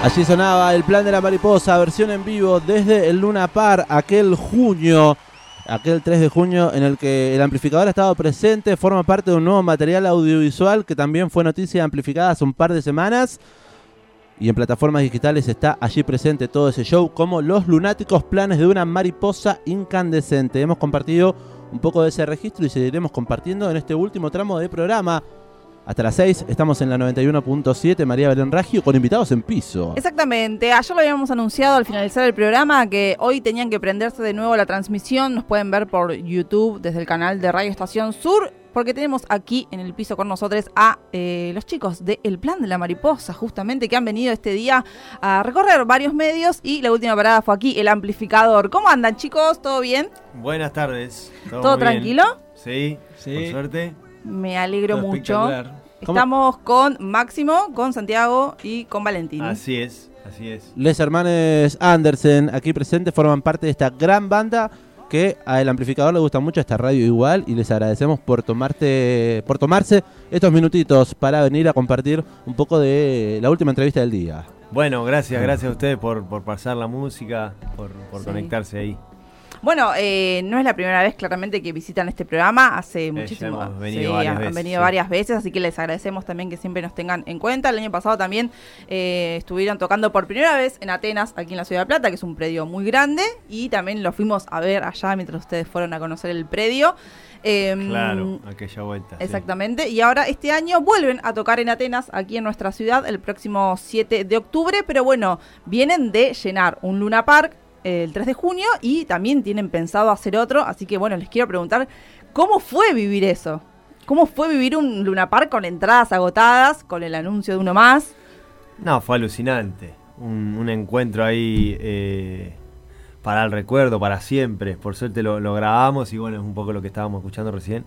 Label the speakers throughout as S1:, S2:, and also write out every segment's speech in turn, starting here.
S1: Allí sonaba el plan de la mariposa, versión en vivo desde el Luna Par, aquel junio, aquel 3 de junio en el que el amplificador ha estado presente, forma parte de un nuevo material audiovisual que también fue noticia amplificada hace un par de semanas. Y en plataformas digitales está allí presente todo ese show como Los Lunáticos Planes de una Mariposa Incandescente. Hemos compartido un poco de ese registro y seguiremos compartiendo en este último tramo de programa hasta las 6 estamos en la 91.7 María Belén Ragio con invitados en piso.
S2: Exactamente, ayer lo habíamos anunciado al finalizar el programa que hoy tenían que prenderse de nuevo la transmisión, nos pueden ver por YouTube desde el canal de Radio Estación Sur porque tenemos aquí en el piso con nosotros a eh, los chicos de El Plan de la Mariposa, justamente, que han venido este día a recorrer varios medios y la última parada fue aquí, el amplificador. ¿Cómo andan chicos? ¿Todo bien?
S3: Buenas tardes.
S2: ¿Todo, tranquilo?
S3: Sí, sí, por suerte.
S2: Me alegro mucho. Estamos con Máximo, con Santiago y con Valentín.
S3: Así es, así es.
S1: Les hermanes Andersen, aquí presentes, forman parte de esta gran banda que al amplificador le gusta mucho esta radio igual y les agradecemos por tomarte por tomarse estos minutitos para venir a compartir un poco de la última entrevista del día.
S3: Bueno, gracias, gracias a ustedes por, pasar la música, por, conectarse ahí.
S2: Bueno, eh, no es la primera vez claramente que visitan este programa, hace muchísimo.
S3: han venido, varias,
S2: veces, venido varias veces, así que les agradecemos también que siempre nos tengan en cuenta. El año pasado también eh, estuvieron tocando por primera vez en Atenas, aquí en la Ciudad de Plata, que es un predio muy grande, y también lo fuimos a ver allá mientras ustedes fueron a conocer el predio.
S3: Em, claro, aquella vuelta.
S2: Exactamente. Y ahora este año vuelven a tocar en Atenas, aquí en nuestra ciudad, el próximo 7 de octubre. Pero bueno, vienen de llenar un Luna Park el 3 de junio y también tienen pensado hacer otro, así que bueno, les quiero preguntar, ¿cómo fue vivir eso? ¿Cómo fue vivir un Luna Park con entradas agotadas, con el anuncio de uno más?
S3: No, fue alucinante. Un, encuentro ahí eh, para el recuerdo, para siempre. Por suerte lo, grabamos y bueno, es un poco lo que estábamos escuchando recién.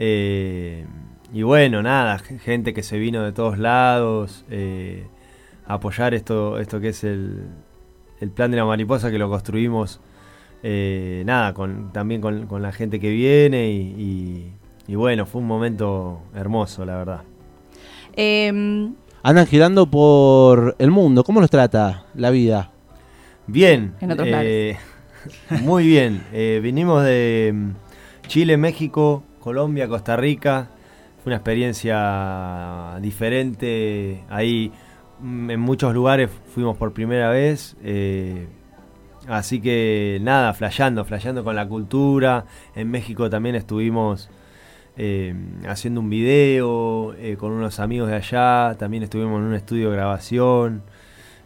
S3: Eh, y bueno, nada, gente que se vino de todos lados, eh, apoyar esto, esto que es el, el plan de la mariposa que lo construimos, eh, nada, con, también con, la gente que viene y, bueno, fue un momento hermoso, la verdad.
S1: Em, Andan girando por el mundo, ¿cómo los trata la vida?
S3: Bien. Eh, muy bien. Eh, vinimos de mm, Chile, México, Colombia, Costa Rica. Fue una experiencia diferente. Ahí en muchos lugares fuimos por primera vez. Eh, así que nada, flayando, flayando con la cultura. En México también estuvimos eh, haciendo un video eh, con unos amigos de allá. También estuvimos en un estudio de grabación.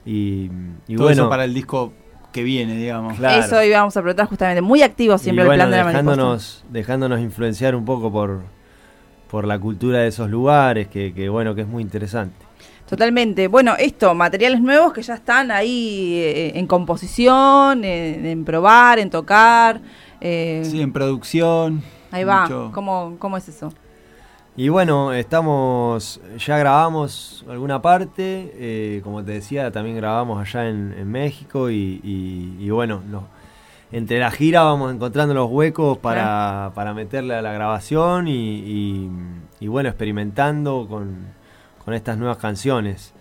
S3: Y,
S4: Todo bueno. Eso para el disco que viene, digamos.
S2: Eso íbamos a preguntar justamente. Muy activo siempre el plan de la
S3: dejándonos, dejándonos influenciar un poco por, por la cultura de esos lugares, que, que bueno, que es muy interesante.
S2: Totalmente. Bueno, esto, materiales nuevos que ya están ahí eh, en composición, en, probar, en tocar.
S4: Eh, sí, en producción.
S2: Ahí va. ¿Cómo, ¿Cómo es eso?
S3: Y bueno, estamos, ya grabamos alguna parte, eh, como te decía, también grabamos allá en, México y, bueno, entre la gira vamos encontrando los huecos para, para meterle a la grabación y bueno, experimentando con, con estas nuevas canciones.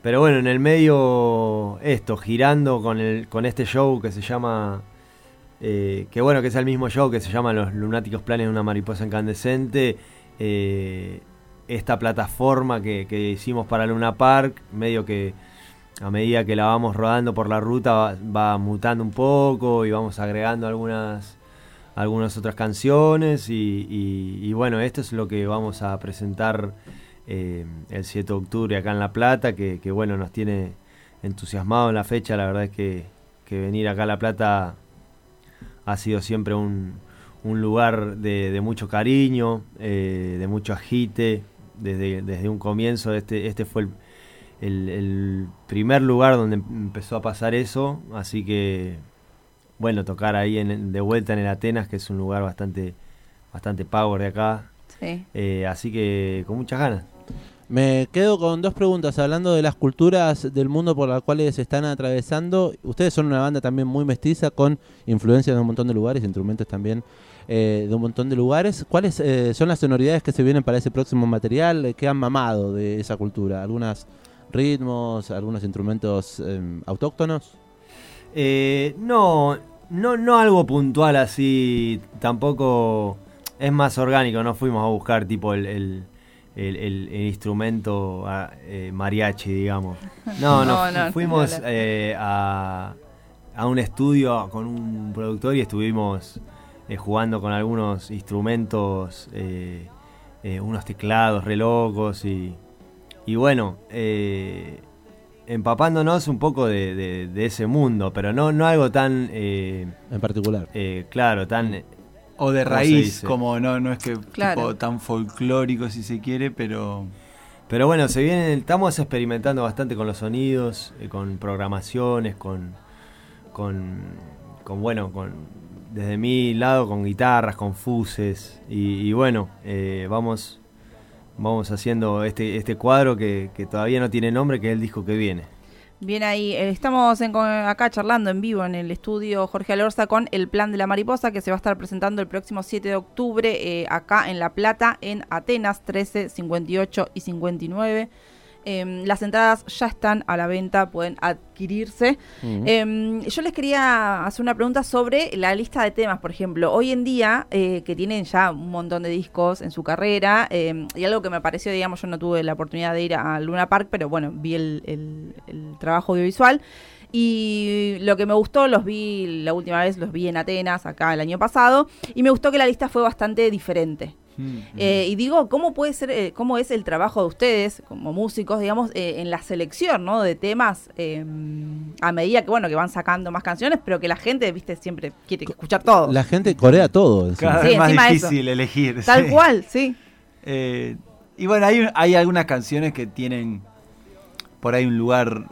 S3: Pero bueno, en el medio esto, girando con, el, con este show que se llama, eh, que bueno, que es el mismo show que se llama Los Lunáticos Planes de una Mariposa Incandescente, eh, esta plataforma que, hicimos para Luna Park, medio que a medida que la vamos rodando por la ruta va, mutando un poco y vamos agregando algunas algunas otras canciones y, y bueno, esto es lo que vamos a presentar eh, el 7 de octubre acá en La Plata, que, bueno, nos tiene entusiasmado en la fecha, la verdad es que venir acá a La Plata ha sido siempre un, un lugar de, mucho cariño, eh, de mucho agite, desde, desde un comienzo. Este, este fue el, el, primer lugar donde empezó a pasar eso, así que bueno, tocar ahí en, de vuelta en el Atenas, que es un lugar bastante, bastante power de acá. Eh, así que con muchas ganas.
S1: Me quedo con dos preguntas, hablando de las culturas del mundo por las cuales se están atravesando. Ustedes son una banda también muy mestiza, con influencias de un montón de lugares, instrumentos también eh, de un montón de lugares. ¿Cuáles eh, son las sonoridades que se vienen para ese próximo material? ¿Qué han mamado de esa cultura? ¿Algunos ritmos, algunos instrumentos em, autóctonos?
S3: Eh, no, no, no algo puntual así, tampoco es más orgánico, no fuimos a buscar tipo el, instrumento ah, eh, mariachi, digamos. No, no, fuimos eh, a, a, un estudio con un productor y estuvimos jugando con algunos instrumentos, unos teclados re locos y, y bueno, empapándonos un poco de, ese mundo, pero no, no algo tan...
S1: Eh, en particular.
S3: Eh, claro, tan...
S4: O de raíz, como no, no es que tan folclórico si se quiere, pero...
S3: Pero bueno, se viene, estamos experimentando bastante con los sonidos, eh, con programaciones, con, con, con, bueno, con desde mi lado con guitarras, con fuses y, bueno, vamos vamos haciendo este, este cuadro que, todavía no tiene nombre, que es el disco que viene.
S2: Bien ahí, eh, estamos acá charlando en vivo en el estudio Jorge Alorza con El Plan de la Mariposa que se va a estar presentando el próximo 7 de octubre eh, acá en La Plata, en Atenas 13, 58 y 59. Em, las entradas ya están a la venta, pueden adquirirse. Em, yo les quería hacer una pregunta sobre la lista de temas, por ejemplo. Hoy en día, eh, que tienen ya un montón de discos en su carrera, em, y algo que me pareció, digamos, yo no tuve la oportunidad de ir a Luna Park, pero bueno, vi el, el trabajo audiovisual. Y lo que me gustó, los vi la última vez, los vi en Atenas, acá el año pasado, y me gustó que la lista fue bastante diferente. Mm, eh, y digo, ¿cómo puede ser, eh, cómo es el trabajo de ustedes como músicos, digamos, eh, en la selección, ¿no? De temas a medida que, bueno, que van sacando más canciones, pero que la gente, viste, siempre quiere escuchar todo.
S1: La gente corea todo.
S4: Cada vez más difícil elegir.
S2: Tal cual, sí.
S4: y bueno, hay, hay algunas canciones que tienen por ahí un lugar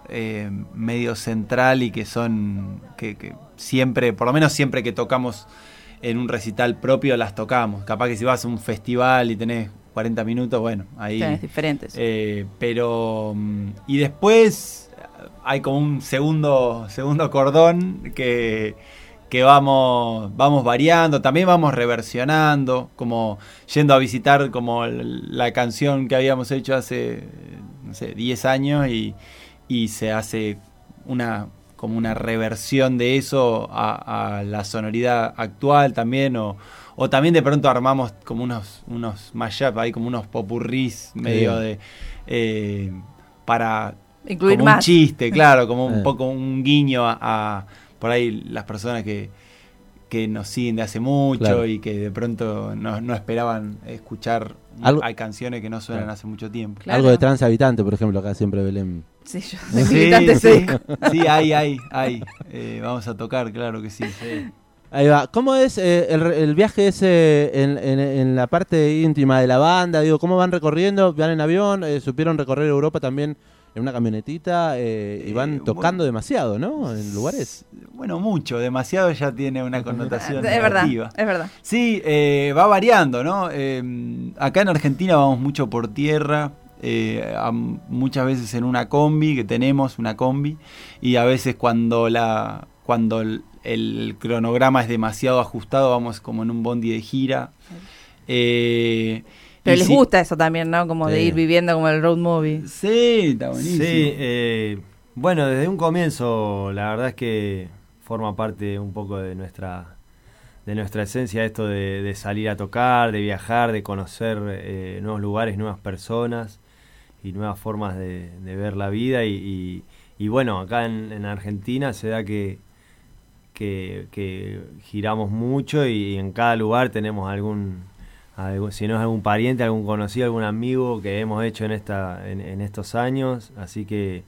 S4: medio central y que son, que, que siempre, por lo menos siempre que tocamos en un recital propio las tocamos. Capaz que si vas a un festival y tenés 40 minutos, bueno, ahí...
S2: Tienes diferentes.
S4: Eh, pero... Mm, y después hay como un segundo, segundo cordón que, que vamos, vamos variando, también vamos reversionando, como yendo a visitar como la canción que habíamos hecho hace, no sé, 10 años y, y se hace una como una reversión de eso a, la sonoridad actual también, o, o, también de pronto armamos como unos, unos mashup, hay como unos popurrís medio de... Eh, para...
S2: Incluir
S4: como
S2: un
S4: chiste, claro, como un poco un guiño a, por ahí las personas que, que nos siguen de hace mucho y que de pronto no, no esperaban escuchar. Hay canciones que no suenan hace mucho tiempo.
S1: Algo de transhabitante, por ejemplo, acá siempre Belén
S2: Sí, yo
S4: sí, sí. sí, hay, hay, hay. Eh, vamos a tocar, claro que sí.
S1: Ahí va. ¿Cómo es eh, el, viaje ese en, en, la parte íntima de la banda? Digo, ¿cómo van recorriendo? ¿Van en avión? Eh, ¿Supieron recorrer Europa también en una camionetita? y van tocando demasiado, ¿no? En lugares.
S4: Bueno, mucho. Demasiado ya tiene una connotación
S2: es
S4: negativa.
S2: Verdad, es verdad.
S4: Sí, va variando, ¿no? acá en Argentina vamos mucho por tierra eh, muchas veces en una combi, que tenemos una combi, y a veces cuando, la, cuando el, cronograma es demasiado ajustado, vamos como en un bondi de gira.
S2: Eh, pero les gusta eso también, ¿no? Como de ir viviendo como el road movie.
S4: Sí, está buenísimo.
S3: Sí, eh, bueno, desde un comienzo, la verdad es que forma parte un poco de nuestra de nuestra esencia esto de, salir a tocar, de viajar, de conocer nuevos lugares, nuevas personas y nuevas formas de, ver la vida y, bueno, acá en, Argentina se da que, que, giramos mucho y en cada lugar tenemos algún, si no es algún pariente, algún conocido, algún amigo que hemos hecho en, esta, en, estos años, así que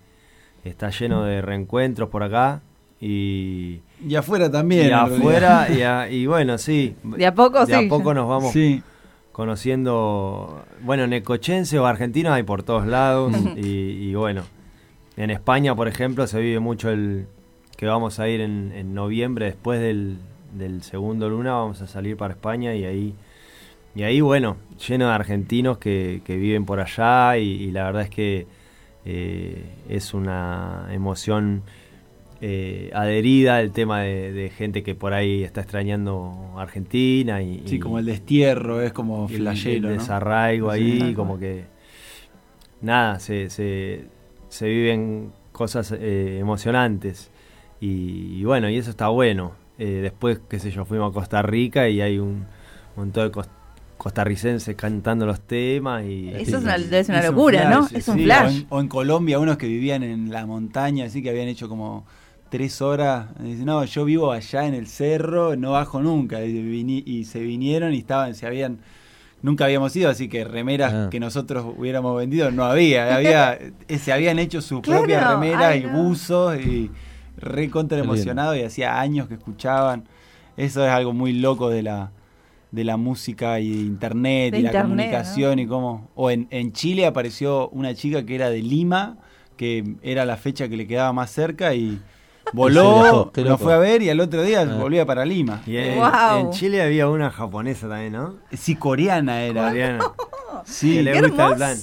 S3: está lleno de reencuentros por acá y,
S4: Y afuera también.
S3: y afuera, y, a- y bueno, sí.
S2: De a poco,
S3: de
S2: sí.
S3: a poco nos vamos
S4: Sí.
S3: Conociendo, bueno, necochense o argentinos hay por todos lados y, y bueno, en España, por ejemplo, se vive mucho el que vamos a ir en, en noviembre después del, del segundo luna, vamos a salir para España y ahí, y ahí bueno, lleno de argentinos que, que viven por allá y, y la verdad es que eh, es una emoción eh, adherida el tema de, de gente que por ahí está extrañando Argentina y,
S4: Sí,
S3: y-
S4: como el destierro, es como
S3: el-
S4: flashero,
S3: el
S4: ¿no?
S3: desarraigo ahí,
S4: Sí.
S3: como que nada, se, se, se viven cosas eh, emocionantes y, y bueno, y eso está bueno. Eh, después, qué sé yo, fuimos a Costa Rica y hay un montón de cos- costarricenses cantando los temas y
S2: Eso es una, debe ser una
S4: Es un
S2: locura, ¿no?
S4: flash,
S2: Es un
S4: sí. O
S2: flash.
S4: en, o en Colombia, unos que vivían en la montaña, así que habían hecho como tres horas. y Dicen, no, yo vivo allá en el cerro, no bajo nunca. Y, se vinieron y estaban, se habían. Nunca habíamos ido, así que remeras
S1: Ah.
S4: que nosotros hubiéramos vendido no había. había eh, se habían hecho su
S2: Claro,
S4: propia remera
S2: ay,
S4: y
S2: no.
S4: buzos y re contra emocionado y hacía años que escuchaban. Eso es algo muy loco de la de la música y de internet
S2: De
S4: y la comunicación y cómo o en, en Chile apareció una chica que era de Lima que era la fecha que le quedaba más cerca y voló
S1: loco.
S4: fue a ver y al otro día
S1: Ah.
S4: volvía para Lima
S3: Y en, Chile había una japonesa también, ¿no?
S4: sí coreana era
S3: Coreana.
S4: sí
S3: Que le
S2: ¡Qué
S3: gusta el plan.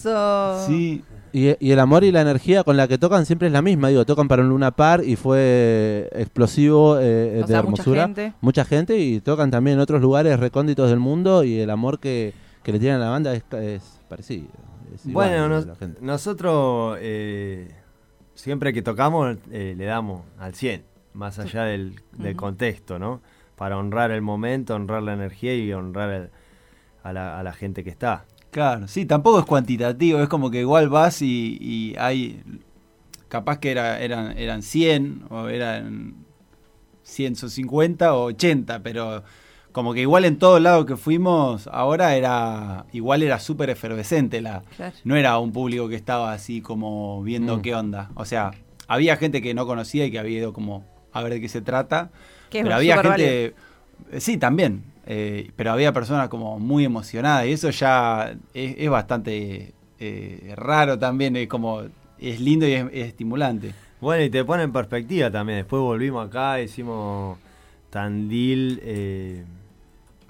S4: sí
S1: Y, y el amor y la energía con la que tocan siempre es la misma. Digo, tocan para un Luna Par y fue explosivo eh,
S2: O
S1: de
S2: sea, mucha
S1: hermosura.
S2: gente.
S1: Mucha gente y tocan también en otros lugares recónditos del mundo y el amor que, que le tienen a la banda es, es parecido. es
S3: Bueno,
S1: de
S3: nos-
S1: la gente.
S3: nosotros eh, siempre que tocamos eh, le damos al 100, más allá del, del contexto, ¿no? Para honrar el momento, honrar la energía y honrar el- a, la, a la gente que está.
S4: Claro, sí, tampoco es cuantitativo, es como que igual vas y, y hay, capaz que era, eran, eran 100 o eran 150 o 80, pero como que igual en todos lados que fuimos ahora era, igual era súper efervescente la...
S2: Claro.
S4: No era un público que estaba así como viendo
S1: Mm.
S4: qué onda. O sea, había gente que no conocía y que había ido como a ver de qué se trata.
S2: Es
S4: pero había gente, eh, sí, también, eh, pero había personas como muy emocionadas y eso ya es, es bastante eh, raro también, es como, es lindo y es, es estimulante.
S3: Bueno, y te pone en perspectiva también. Después volvimos acá, hicimos Tandil, eh,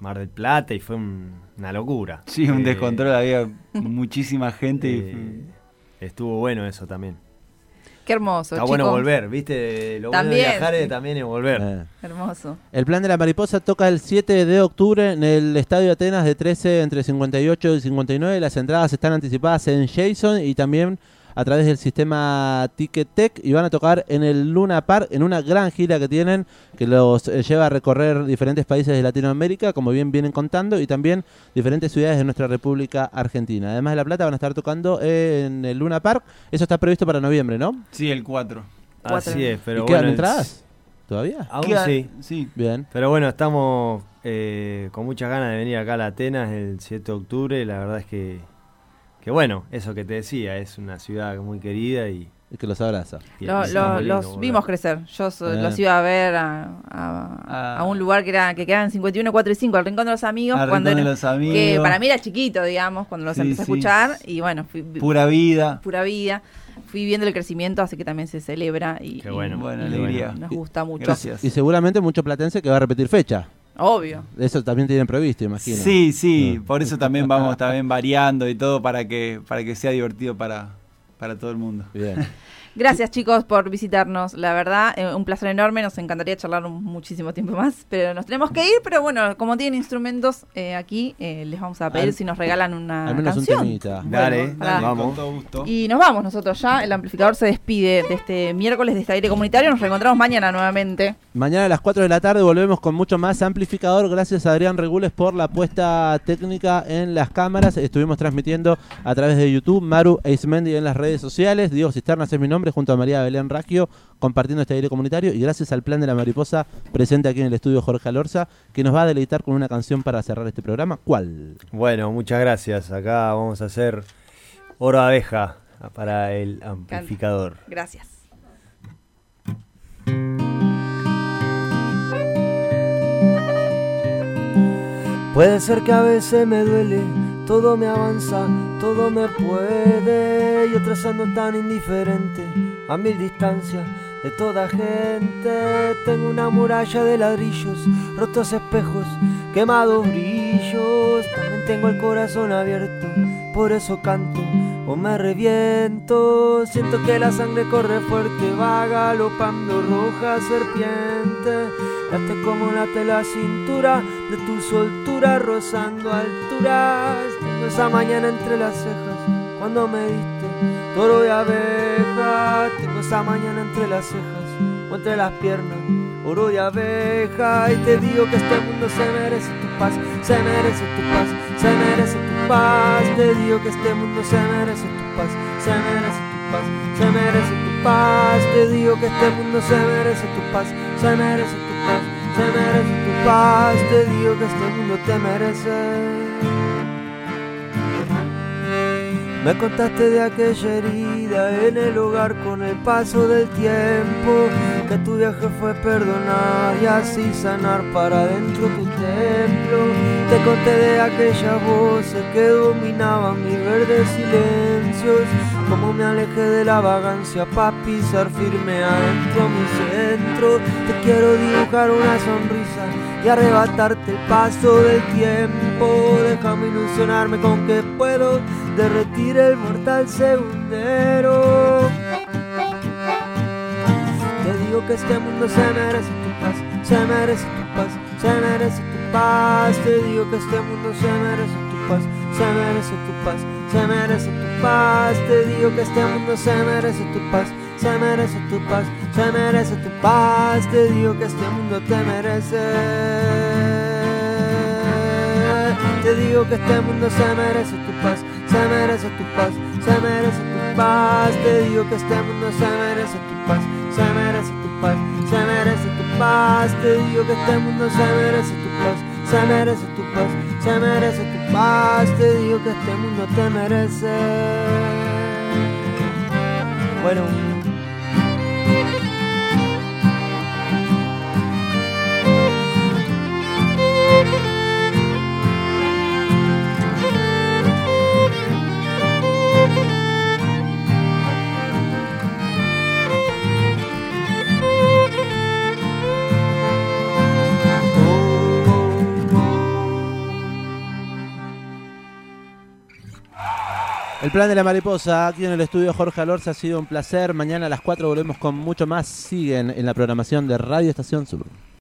S3: Mar del Plata y fue un- una locura.
S4: Sí, un
S3: Eh,
S4: descontrol, había muchísima gente. y-
S3: eh, estuvo bueno eso también.
S2: Qué hermoso,
S3: Está bueno volver, ¿viste? Lo bueno
S2: También,
S3: de viajar es
S2: sí.
S3: también es volver.
S1: Eh.
S2: Hermoso.
S1: El plan de la mariposa toca el 7 de octubre en el Estadio Atenas de 13 entre 58 y 59. Las entradas están anticipadas en Jason y también a través del sistema Ticket Tech y van a tocar en el Luna Park en una gran gira que tienen que los eh, lleva a recorrer diferentes países de Latinoamérica, como bien vienen contando, y también diferentes ciudades de nuestra República Argentina. Además de La Plata van a estar tocando en el Luna Park. Eso está previsto para noviembre, ¿no?
S4: Sí, el 4.
S2: Cuatro.
S3: Así es, pero
S1: ¿Y quedan
S3: bueno,
S1: entradas? ¿Todavía?
S3: Aún
S4: Queda-
S3: sí.
S4: Sí.
S1: Bien.
S3: Pero bueno, estamos eh, con muchas ganas de venir acá a la Atenas el 7 de octubre. La verdad es que, que bueno, eso que te decía, es una ciudad muy querida y...
S1: Y que los abraza.
S2: Lo- los
S3: volver.
S2: vimos crecer. Yo so-
S1: Eh.
S2: los iba a ver a, a-
S4: Ah.
S2: a un lugar que era que quedaba en 51, 4 y 5, al Rincón de los Amigos.
S4: Al
S2: cuando
S4: Rincón de los Amigos.
S2: Que para mí era chiquito, digamos, cuando los
S4: Sí,
S2: empecé a escuchar. Y bueno, fui,
S4: Pura vida.
S2: pura vida. Fui viendo el crecimiento, así que también se celebra y,
S3: Qué bueno,
S2: y
S4: alegría.
S2: nos gusta mucho.
S4: Gracias.
S1: Y seguramente mucho platense que va a repetir fecha.
S2: Obvio.
S1: Eso también tienen previsto, imagino.
S4: Sí, sí,
S1: Ah.
S4: por eso también vamos también variando y todo para que para que sea divertido para, para todo el mundo.
S1: Bien.
S2: Gracias chicos por visitarnos, la verdad, eh, un placer enorme, nos encantaría charlar un- muchísimo tiempo más, pero nos tenemos que ir, pero bueno, como tienen instrumentos eh, aquí, eh, les vamos a pedir
S1: Al-
S2: si nos regalan una
S1: Al menos un temita.
S3: Dale,
S2: dale,
S3: vamos.
S4: con todo gusto.
S2: Y nos vamos nosotros ya, el amplificador se despide de este miércoles de este aire comunitario, nos reencontramos mañana nuevamente.
S1: Mañana a las 4 de la tarde volvemos con mucho más amplificador. Gracias a Adrián Regules por la puesta técnica en las cámaras. Estuvimos transmitiendo a través de YouTube, Maru Eismendi en las redes sociales. Diego Cisternas es mi nombre, Junto a María Belén Raggio compartiendo este aire comunitario y gracias al plan de la mariposa presente aquí en el estudio Jorge Alorza que nos va a deleitar con una canción para cerrar este programa. ¿Cuál?
S3: Bueno, muchas gracias. Acá vamos a hacer Oro Abeja para el amplificador.
S2: Gracias.
S3: Puede ser que a veces me duele todo me avanza, todo me puede. Yo trazando tan indiferente, a mil distancias de toda gente. Tengo una muralla de ladrillos, rotos espejos, quemados brillos. También tengo el corazón abierto, por eso canto o me reviento. Siento que la sangre corre fuerte, va galopando roja serpiente. Late como late la cintura de tu soltura rozando alturas. Tengo esa mañana entre las cejas cuando me diste toro y abeja. Tengo esa mañana entre las cejas o entre las piernas. Oro y abeja y te digo que este mundo se merece tu paz, se merece tu paz, se merece tu paz. Te digo que este mundo se merece tu paz, se merece tu paz, se merece tu paz. Te digo que este mundo se merece tu paz, se merece tu paz, se merece paz. Te digo que este mundo te merece. Me contaste de aquella herida en el hogar con el paso del tiempo, que tu viaje fue perdonar y así sanar para dentro tu Te conté de aquellas voces que dominaban mis verdes silencios, como me alejé de la vagancia para pisar firme adentro mi centro. Te quiero dibujar una sonrisa y arrebatarte el paso del tiempo. Déjame ilusionarme con que puedo derretir el mortal segundero. Te digo que este mundo se merece tu paz, se merece tu paz, se merece tu paz. Te digo que este mundo se merece tu paz, se merece tu paz, se merece tu paz. Te digo que este mundo se merece tu paz, se merece tu paz, se merece tu paz. Te digo que este mundo te merece. Te digo que este mundo se merece tu paz, se merece tu paz, se merece tu paz. Te digo que este mundo se merece tu paz, se merece tu paz, se merece tu paz. Te digo que este mundo se merece tu paz, se merece tu paz, se merece tu paz. Te digo que este mundo te merece. Bueno.
S1: Plan de la mariposa, aquí en el estudio Jorge Alorza, ha sido un placer. Mañana a las 4 volvemos con mucho más. Siguen en la programación de Radio Estación Sur.